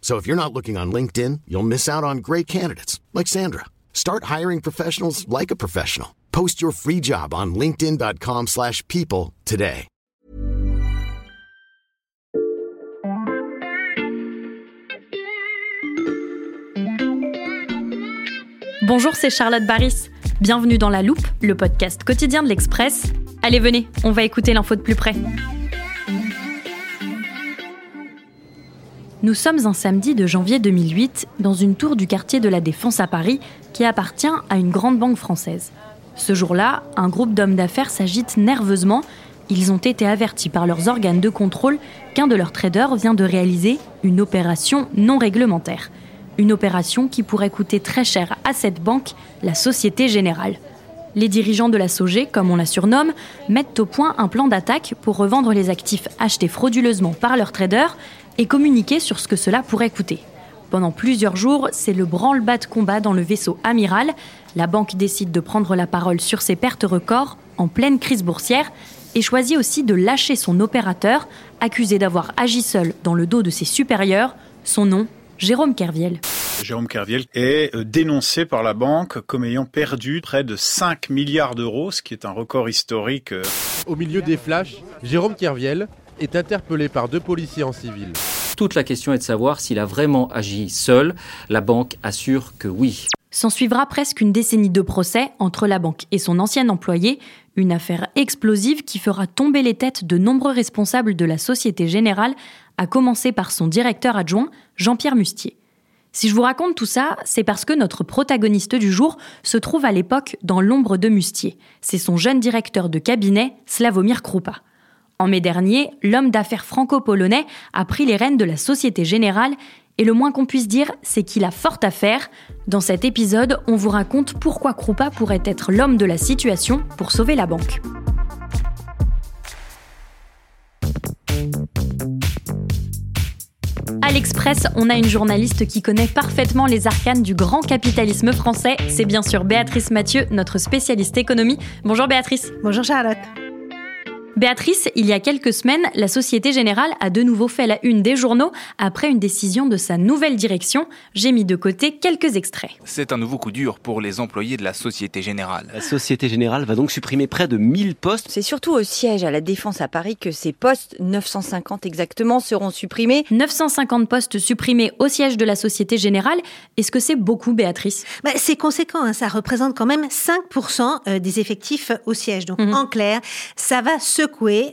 So if you're not looking on LinkedIn, you'll miss out on great candidates like Sandra. Start hiring professionals like a professional. Post your free job on linkedin.com/people today. Bonjour, c'est Charlotte Baris. Bienvenue dans La Loupe, le podcast quotidien de l'Express. Allez, venez, on va écouter l'info de plus près. Nous sommes un samedi de janvier 2008 dans une tour du quartier de la Défense à Paris qui appartient à une grande banque française. Ce jour-là, un groupe d'hommes d'affaires s'agite nerveusement. Ils ont été avertis par leurs organes de contrôle qu'un de leurs traders vient de réaliser une opération non réglementaire. Une opération qui pourrait coûter très cher à cette banque, la Société Générale. Les dirigeants de la SOG, comme on la surnomme, mettent au point un plan d'attaque pour revendre les actifs achetés frauduleusement par leurs traders et communiquer sur ce que cela pourrait coûter. Pendant plusieurs jours, c'est le branle-bas de combat dans le vaisseau amiral. La banque décide de prendre la parole sur ses pertes records en pleine crise boursière et choisit aussi de lâcher son opérateur, accusé d'avoir agi seul dans le dos de ses supérieurs. Son nom, Jérôme Kerviel. Jérôme Kerviel est euh, dénoncé par la banque comme ayant perdu près de 5 milliards d'euros, ce qui est un record historique. euh. Au milieu des flashs, Jérôme Kerviel est interpellé par deux policiers en civil. Toute la question est de savoir s'il a vraiment agi seul. La banque assure que oui. S'ensuivra presque une décennie de procès entre la banque et son ancien employé, une affaire explosive qui fera tomber les têtes de nombreux responsables de la Société Générale, à commencer par son directeur adjoint, Jean-Pierre Mustier. Si je vous raconte tout ça, c'est parce que notre protagoniste du jour se trouve à l'époque dans l'ombre de Mustier. C'est son jeune directeur de cabinet, Slavomir Krupa. En mai dernier, l'homme d'affaires franco-polonais a pris les rênes de la Société Générale et le moins qu'on puisse dire, c'est qu'il a fort à faire. Dans cet épisode, on vous raconte pourquoi Krupa pourrait être l'homme de la situation pour sauver la banque. À l'Express, on a une journaliste qui connaît parfaitement les arcanes du grand capitalisme français. C'est bien sûr Béatrice Mathieu, notre spécialiste économie. Bonjour Béatrice. Bonjour Charlotte. Béatrice, il y a quelques semaines, la Société Générale a de nouveau fait la une des journaux après une décision de sa nouvelle direction. J'ai mis de côté quelques extraits. C'est un nouveau coup dur pour les employés de la Société Générale. La Société Générale va donc supprimer près de 1000 postes. C'est surtout au siège à la Défense à Paris que ces postes, 950 exactement, seront supprimés. 950 postes supprimés au siège de la Société Générale. Est-ce que c'est beaucoup, Béatrice? Bah, c'est conséquent, hein, ça représente quand même 5% euh, des effectifs au siège. Donc Mhm. en clair, ça va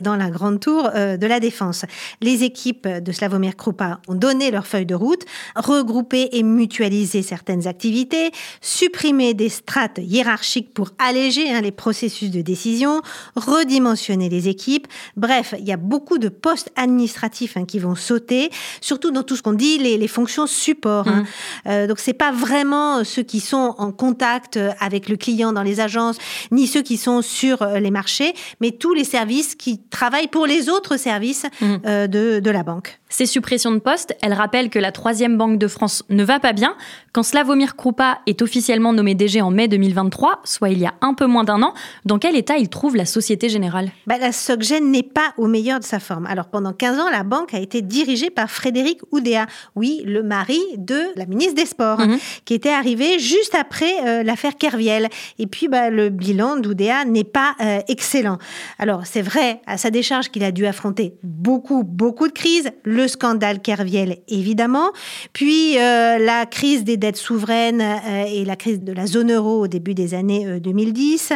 dans la grande tour euh, de la Défense. Les équipes de Slavomir Krupa ont donné leur feuille de route, regroupé et mutualisé certaines activités, supprimé des strates hiérarchiques pour alléger hein, les processus de décision, redimensionner les équipes. Bref, il y a beaucoup de postes administratifs hein, qui vont sauter, surtout dans tout ce qu'on dit les, les fonctions support. hein. Euh, donc c'est pas vraiment ceux qui sont en contact euh, avec le client dans les agences, ni ceux qui sont sur euh, les marchés, mais tous les services qui travaillent pour les autres services Mhm. euh, de, de la banque. Ces suppressions de postes, elles rappellent que la troisième banque de France ne va pas bien. Quand Slavomir Krupa est officiellement nommé DG en mai 2023, soit il y a un peu moins d'un an, dans quel état il trouve la Société Générale? Bah, la SocGen n'est pas au meilleur de sa forme. Alors pendant 15 ans, la banque a été dirigée par Frédéric Oudéa, oui, le mari de la ministre des Sports, Mhm. qui était arrivé juste après euh, l'affaire Kerviel. Et puis bah, le bilan d'Oudéa n'est pas euh, excellent. Alors c'est vrai à sa décharge qu'il a dû affronter beaucoup, beaucoup de crises. Le scandale Kerviel, évidemment. Puis euh, la crise des dettes souveraines euh, et la crise de la zone euro au début des années 2010.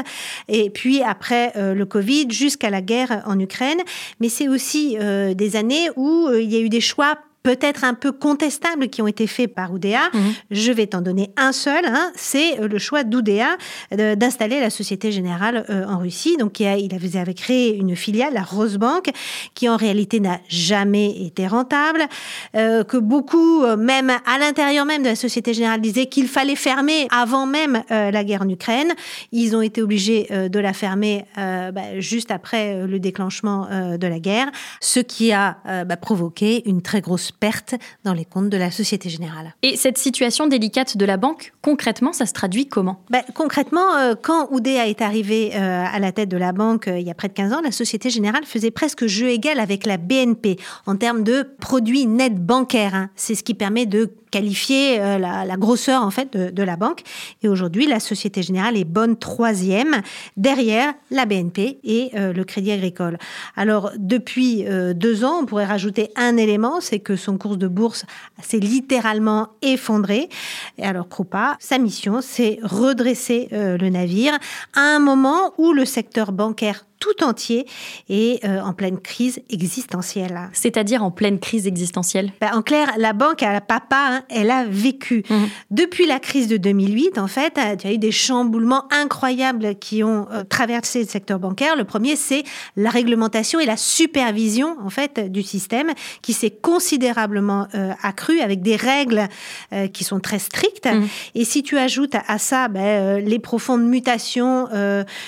Et puis après le Covid jusqu'à la guerre en Ukraine. Mais c'est aussi des années où il y a eu des choix peut-être un peu contestables qui ont été faits par Oudéa. Mhm. Je vais t'en donner un seul. Hein. c'est euh, le choix d'Oudéa d'installer la Société Générale euh, en Russie. Donc, il, avait créé une filiale, la Rosebank, qui en réalité n'a jamais été rentable, euh, que beaucoup, même à l'intérieur même de la Société Générale, disaient qu'il fallait fermer avant même la guerre en Ukraine. Ils ont été obligés de la fermer bah, juste après le déclenchement de la guerre, ce qui a bah, provoqué une très grosse perte dans les comptes de la Société Générale. Et cette situation délicate de la banque, concrètement, ça se traduit comment? Ben, Concrètement, euh, quand Oudéa est arrivé euh, à la tête de la banque euh, il y a près de 15 ans, la Société Générale faisait presque jeu égal avec la BNP en termes de produits nets bancaires. Hein. C'est ce qui permet de qualifier la, grosseur en fait de, la banque. Et aujourd'hui, la Société Générale est bonne troisième derrière la BNP et le Crédit Agricole. Alors depuis deux ans, on pourrait rajouter un élément, c'est que son cours de bourse s'est littéralement effondré. Et alors Krupa, sa mission, c'est redresser le navire à un moment où le secteur bancaire tout entier et euh, en pleine crise existentielle. C'est-à-dire en pleine crise existentielle? Ben, En clair, la banque à papa, hein, elle a vécu. Mhm. Depuis la crise de 2008, en fait, euh, il y a eu des chamboulements incroyables qui ont euh, traversé le secteur bancaire. Le premier, c'est la réglementation et la supervision, en fait, du système qui s'est considérablement accrue avec des règles qui sont très strictes. Mhm. Et si tu ajoutes à, ça ben, les profondes mutations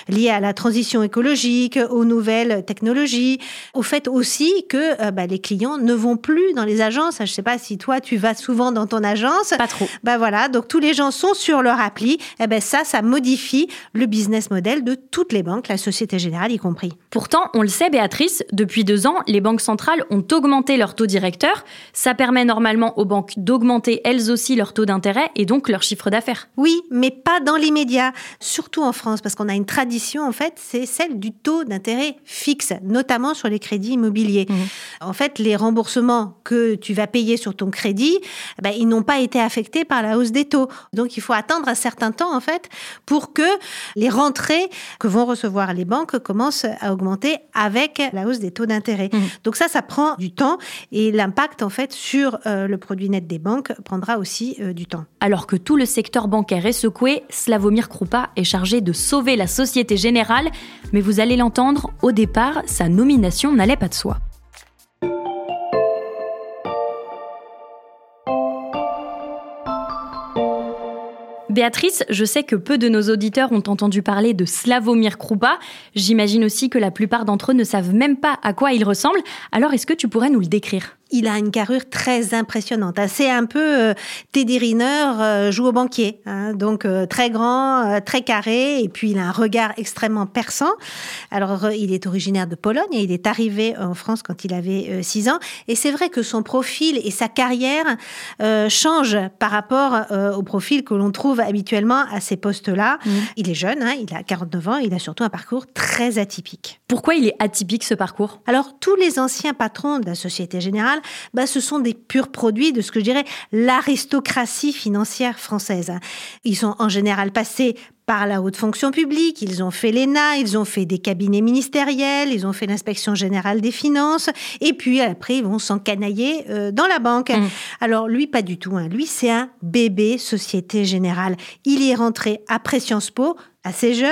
liées à la transition écologique, aux nouvelles technologies, au fait aussi que euh, bah, les clients ne vont plus dans les agences. Je ne sais pas si toi tu vas souvent dans ton agence. Pas trop. Bah voilà, donc tous les gens sont sur leur appli. Et eh ben ça, ça modifie le business model de toutes les banques, la Société Générale y compris. Pourtant, on le sait, Béatrice, depuis deux ans, les banques centrales ont augmenté leur taux directeur. Ça permet normalement aux banques d'augmenter elles aussi leur taux d'intérêt et donc leur chiffre d'affaires. Oui, mais pas dans l'immédiat, surtout en France, parce qu'on a une tradition en fait, c'est celle du taux d'intérêt fixe, notamment sur les crédits immobiliers. Mmh. En fait, les remboursements que tu vas payer sur ton crédit, ben, ils n'ont pas été affectés par la hausse des taux. Donc, il faut attendre un certain temps, en fait, pour que les rentrées que vont recevoir les banques commencent à augmenter avec la hausse des taux d'intérêt. Mmh. Donc ça, ça prend du temps et l'impact, en fait, sur euh, le produit net des banques prendra aussi euh, du temps. Alors que tout le secteur bancaire est secoué, Slavomir Krupa est chargé de sauver la Société Générale, mais vous allez l'entendre, au départ, sa nomination n'allait pas de soi. Béatrice, je sais que peu de nos auditeurs ont entendu parler de Slavomir Krupa. J'imagine aussi que la plupart d'entre eux ne savent même pas à quoi il ressemble. Alors est-ce que tu pourrais nous le décrire? Il a une carrure très impressionnante. C'est un peu euh, Teddy Riner euh, joue au banquier. Hein. donc euh, très grand, très carré, et puis il a un regard extrêmement perçant. Alors il est originaire de Pologne et il est arrivé en France quand il avait 6 ans. Et c'est vrai que son profil et sa carrière changent par rapport au profil que l'on trouve habituellement à ces postes-là. Mmh. Il est jeune, hein, il a 49 ans, il a surtout un parcours très atypique. Pourquoi il est atypique ce parcours? Alors tous les anciens patrons de la Société Générale bah, ce sont des purs produits de ce que je dirais l'aristocratie financière française. Ils sont en général passés par la haute fonction publique, ils ont fait l'ENA, ils ont fait des cabinets ministériels, ils ont fait l'inspection générale des finances, et puis après ils vont s'encanailler euh, dans la banque. Mmh. Alors lui, pas du tout. Hein. Lui, c'est un bébé Société Générale. Il y est rentré après Sciences Po, assez jeune.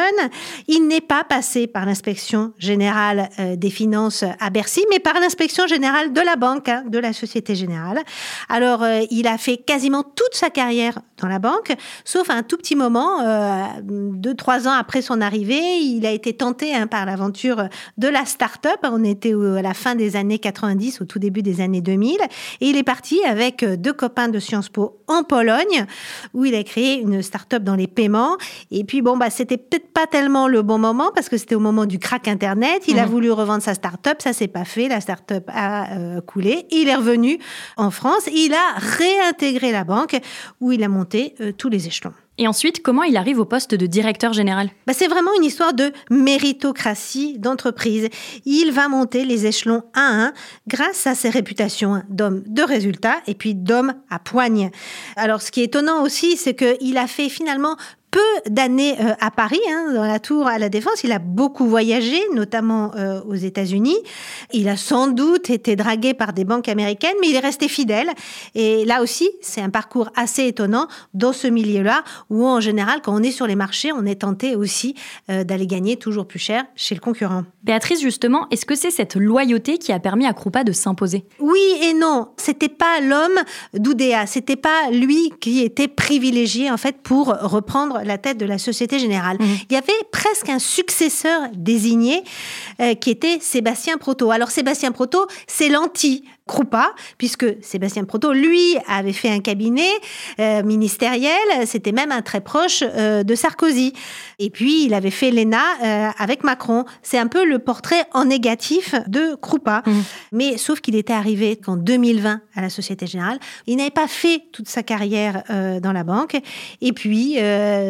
Il n'est pas passé par l'inspection générale euh, des finances à Bercy, mais par l'inspection générale de la banque, hein, de la Société Générale. Alors, euh, il a fait quasiment toute sa carrière dans la banque, sauf un tout petit moment, euh, deux, trois ans après son arrivée, il a été tenté hein, par l'aventure de la start-up. On était à la fin des années 90, au tout début des années 2000, et il est parti avec deux copains de Sciences Po en Pologne, où il a créé une start-up dans les paiements. Et puis, bon, bah, c'était peut-être pas tellement le bon moment parce que c'était au moment du crack Internet. Il a mhm. voulu revendre sa start-up, ça s'est pas fait. La start-up a euh, coulé. Il est revenu en France. Il a réintégré la banque où il a monté euh, tous les échelons. Et ensuite, comment il arrive au poste de directeur général? Bah, C'est vraiment une histoire de méritocratie d'entreprise. Il va monter les échelons un à un grâce à ses réputations d'homme de résultats et puis d'homme à poigne. Alors, ce qui est étonnant aussi, c'est qu'il a fait finalement peu d'années euh, à Paris, hein, dans la tour à la Défense. Il a beaucoup voyagé, notamment euh, aux États-Unis. Il a sans doute été dragué par des banques américaines, mais il est resté fidèle. Et là aussi, c'est un parcours assez étonnant dans ce milieu-là, où en général, quand on est sur les marchés, on est tenté aussi euh, d'aller gagner toujours plus cher chez le concurrent. Béatrice, justement, est-ce que c'est cette loyauté qui a permis à Krupa de s'imposer? Oui et non. C'était pas l'homme d'Oudéa. C'était pas lui qui était privilégié, en fait, pour reprendre la tête de la Société Générale. Mmh. Il y avait presque un successeur désigné euh, qui était Sébastien Proto. Alors Sébastien Proto, c'est l'anti Krupa, puisque Sébastien Proto, lui, avait fait un cabinet euh, ministériel, c'était même un très proche euh, de Sarkozy. Et puis, il avait fait l'ENA avec Macron. C'est un peu le portrait en négatif de Krupa. Mmh. Mais sauf qu'il était arrivé qu'en 2020 à la Société Générale, il n'avait pas fait toute sa carrière dans la banque. Et puis,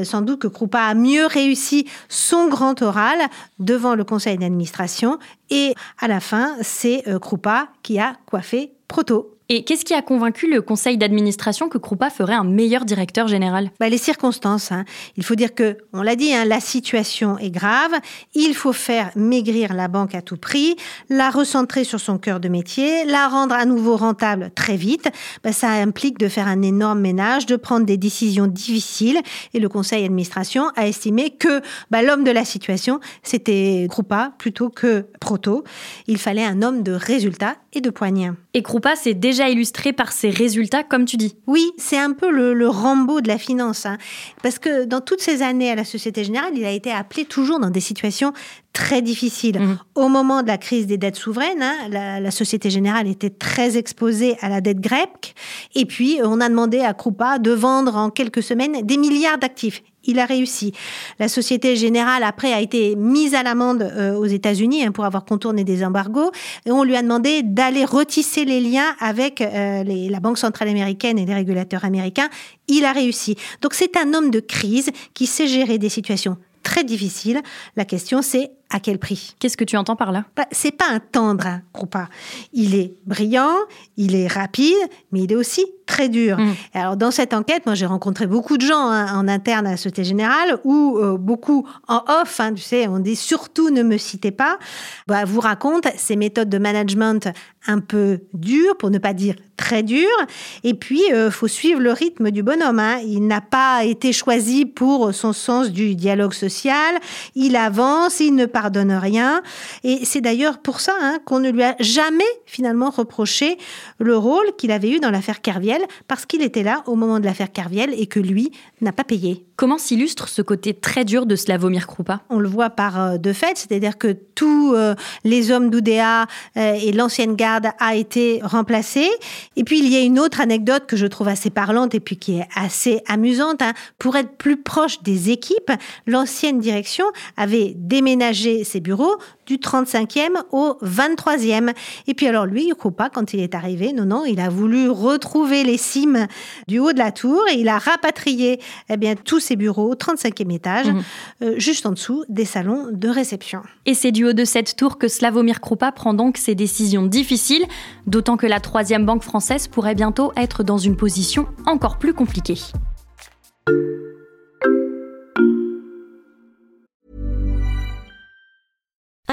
sans doute que Krupa a mieux réussi son grand oral devant le conseil d'administration. Et à la fin, c'est euh, Krupa qui a coiffé Proto. Et qu'est-ce qui a convaincu le conseil d'administration que Krupa ferait un meilleur directeur général? Bah, Les circonstances. Hein. Il faut dire que, on l'a dit, hein, la situation est grave. Il faut faire maigrir la banque à tout prix, la recentrer sur son cœur de métier, la rendre à nouveau rentable très vite. Bah, ça implique de faire un énorme ménage, de prendre des décisions difficiles. Et le conseil d'administration a estimé que bah, l'homme de la situation, c'était Krupa plutôt que Proto. Il fallait un homme de résultats et de poignets. Et Krupa, c'est déjà illustré par ses résultats, comme tu dis. Oui, c'est un peu le, Rambo de la finance. Hein. Parce que dans toutes ces années à la Société Générale, il a été appelé toujours dans des situations très difficiles. Mmh. Au moment de la crise des dettes souveraines, hein, la, la, Société Générale était très exposée à la dette grecque. Et puis, on a demandé à Krupa de vendre en quelques semaines des milliards d'actifs il a réussi. La Société Générale, après, a été mise à l'amende euh, aux États-Unis hein, pour avoir contourné des embargos. Et on lui a demandé d'aller retisser les liens avec euh, la Banque centrale américaine et les régulateurs américains. Il a réussi. Donc c'est un homme de crise qui sait gérer des situations très difficiles. La question, c'est à quel prix Qu'est-ce que tu entends par là? Bah, C'est pas un tendre, hein. Il est brillant, il est rapide, mais il est aussi très dur. Mm. Alors dans cette enquête, moi j'ai rencontré beaucoup de gens hein, en interne à la Société Générale ou euh, beaucoup en off. Hein, tu sais, on dit surtout ne me citez pas. Bah, vous raconte ces méthodes de management un peu dures, pour ne pas dire très dures. Et puis euh, faut suivre le rythme du bonhomme. Hein. Il n'a pas été choisi pour son sens du dialogue social. Il avance, il ne pardonne rien. Et c'est d'ailleurs pour ça hein, qu'on ne lui a jamais finalement reproché le rôle qu'il avait eu dans l'affaire Kerviel, parce qu'il était là au moment de l'affaire Kerviel et que lui n'a pas payé. Comment s'illustre ce côté très dur de Slavomir Krupa On le voit par euh, deux faits, c'est-à-dire que tous euh, les hommes d'Oudéa euh, et l'ancienne garde a été remplacé. Et puis il y a une autre anecdote que je trouve assez parlante et puis qui est assez amusante. Hein. Pour être plus proche des équipes, l'ancienne direction avait déménagé ses bureaux du 35e au 23e. Et puis alors lui, Krupa, quand il est arrivé, non, non, il a voulu retrouver les cimes du haut de la tour et il a rapatrié eh bien, tous ses bureaux au 35e étage, mhm. euh, juste en dessous des salons de réception. Et c'est du haut de cette tour que Slavomir Krupa prend donc ses décisions difficiles, d'autant que la troisième banque française pourrait bientôt être dans une position encore plus compliquée.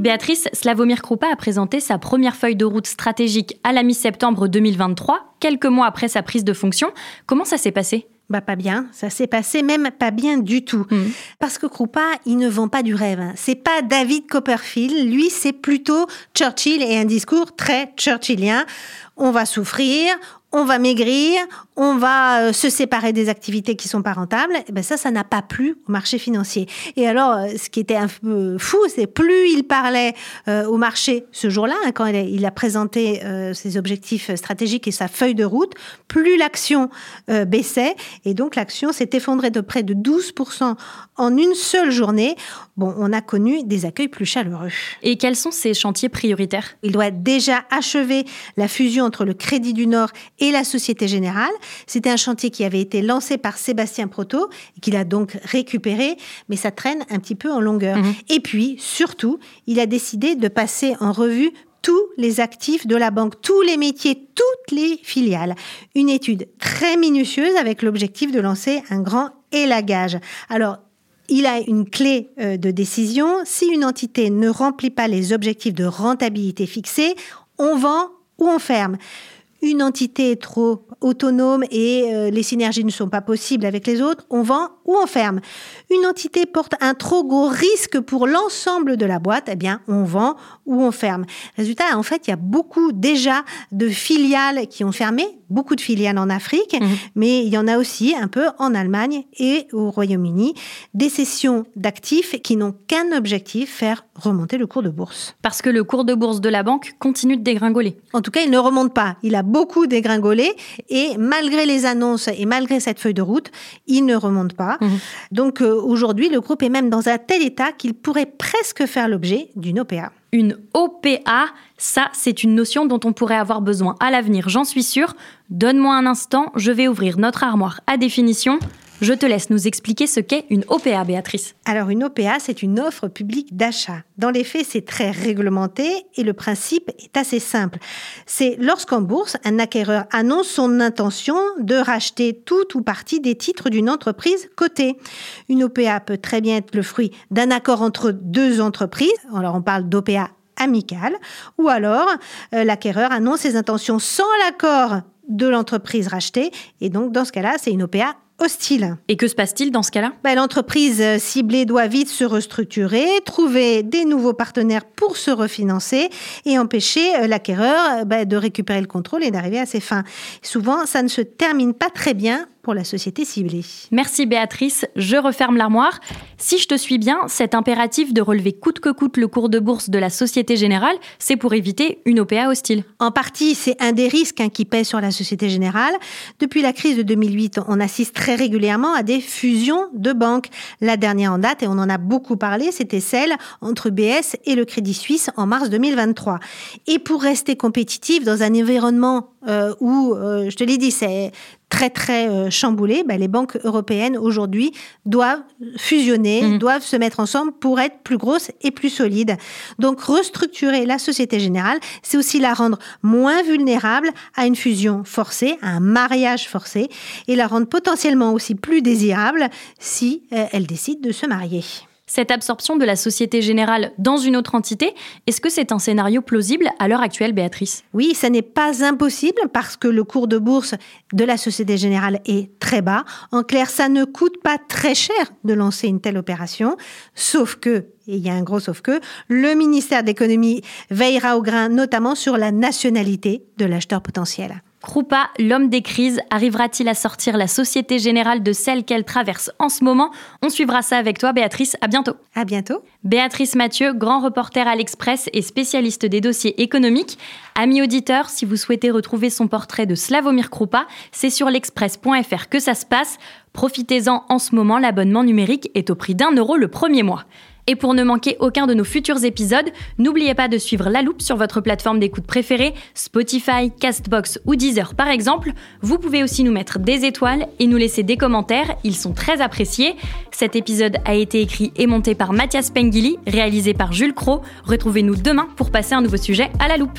Béatrice, Slavomir Krupa a présenté sa première feuille de route stratégique à la mi-septembre 2023, quelques mois après sa prise de fonction. Comment ça s'est passé? Bah pas bien, ça s'est passé même pas bien du tout. Hmm. Parce que Krupa, il ne vend pas du rêve. C'est pas David Copperfield, lui c'est plutôt Churchill et un discours très churchillien. on va souffrir, on va maigrir, on va euh, se séparer des activités qui sont pas rentables. Et ben ça, ça n'a pas plu au marché financier. Et alors, euh, ce qui était un peu fou, c'est plus il parlait euh, au marché ce jour-là, hein, quand il a, présenté ses objectifs stratégiques et sa feuille de route, plus l'action baissait. Et donc, l'action s'est effondrée de près de 12% en une seule journée. Bon, on a connu des accueils plus chaleureux. Et quels sont ces chantiers prioritaires? Il doit déjà achever la fusion entre le Crédit du Nord et la Société Générale. C'était un chantier qui avait été lancé par Sébastien Proto qu'il a donc récupéré, mais ça traîne un petit peu en longueur. Mhm. Et puis, surtout, il a décidé de passer en revue tous les actifs de la banque, tous les métiers, toutes les filiales. Une étude très minutieuse avec l'objectif de lancer un grand élagage. Alors, il a une clé euh, de décision. Si une entité ne remplit pas les objectifs de rentabilité fixés, on vend ou on ferme une entité est trop autonome et euh, les synergies ne sont pas possibles avec les autres, on vend ou on ferme. Une entité porte un trop gros risque pour l'ensemble de la boîte, eh bien, on vend ou on ferme. Résultat, en fait, il y a beaucoup déjà de filiales qui ont fermé, beaucoup de filiales en Afrique, mhm. mais il y en a aussi un peu en Allemagne et au Royaume-Uni, des cessions d'actifs qui n'ont qu'un objectif, faire remonter le cours de bourse. Parce que le cours de bourse de la banque continue de dégringoler. En tout cas, il ne remonte pas. Il a beaucoup dégringolé et malgré les annonces et malgré cette feuille de route, il ne remonte pas. Mhm. Donc euh, aujourd'hui, le groupe est même dans un tel état qu'il pourrait presque faire l'objet d'une OPA. Une OPA, ça, c'est une notion dont on pourrait avoir besoin à l'avenir, j'en suis sûre. Donne-moi un instant, je vais ouvrir notre armoire à définition. Je te laisse nous expliquer ce qu'est une OPA, Béatrice. Alors, une OPA, c'est une offre publique d'achat. Dans les faits, c'est très réglementé et le principe est assez simple. C'est lorsqu'en bourse, un acquéreur annonce son intention de racheter tout ou partie des titres d'une entreprise cotée. Une OPA peut très bien être le fruit d'un accord entre deux entreprises. Alors, on parle d'OPA amicale. Ou alors, euh, l'acquéreur annonce ses intentions sans l'accord de l'entreprise rachetée. Et donc, dans ce cas-là, c'est une OPA hostile. Et que se passe-t-il dans ce cas-là? Ben, L'entreprise euh, ciblée doit vite se restructurer, trouver des nouveaux partenaires pour se refinancer et empêcher euh, l'acquéreur ben, de récupérer le contrôle et d'arriver à ses fins. Souvent, ça ne se termine pas très bien pour la société ciblée. Merci Béatrice, je referme l'armoire. Si je te suis bien, cet impératif de relever coûte que coûte le cours de bourse de la Société Générale, c'est pour éviter une OPA hostile. En partie, c'est un des risques hein, qui pèse sur la Société Générale. Depuis la crise de 2008, on assiste très régulièrement à des fusions de banques. La dernière en date, et on en a beaucoup parlé, c'était celle entre BS et le Crédit Suisse en mars 2023. Et pour rester compétitif dans un environnement euh, où, euh, je te l'ai dit, c'est très très euh, chamboulé, ben, les banques européennes aujourd'hui doivent fusionner, mhm. doivent se mettre ensemble pour être plus grosses et plus solides. Donc restructurer la Société Générale, c'est aussi la rendre moins vulnérable à une fusion forcée, à un mariage forcé, et la rendre potentiellement aussi plus désirable si elle décide de se marier cette absorption de la Société Générale dans une autre entité, est-ce que c'est un scénario plausible à l'heure actuelle, Béatrice? Oui, ça n'est pas impossible parce que le cours de bourse de la Société Générale est très bas. En clair, ça ne coûte pas très cher de lancer une telle opération, sauf que et il y a un gros sauf que, le ministère de l'économie veillera au grain, notamment sur la nationalité de l'acheteur potentiel. Krupa, l'homme des crises, arrivera-t-il à sortir la Société Générale de celle qu'elle traverse en ce moment? On suivra ça avec toi, Béatrice. À bientôt. À bientôt. Béatrice Mathieu, grand reporter à l'Express et spécialiste des dossiers économiques. Ami auditeur, si vous souhaitez retrouver son portrait de Slavomir Krupa, c'est sur l'express.fr que ça se passe. Profitez-en en ce moment, l'abonnement numérique est au prix d'un euro le premier mois. Et pour ne manquer aucun de nos futurs épisodes, n'oubliez pas de suivre La Loupe sur votre plateforme d'écoute préférée, Spotify, Castbox ou Deezer par exemple. Vous pouvez aussi nous mettre des étoiles et nous laisser des commentaires, ils sont très appréciés. Cet épisode a été écrit et monté par Mathias Pengili, réalisé par Jules Cro. Retrouvez-nous demain pour passer un nouveau sujet à la loupe.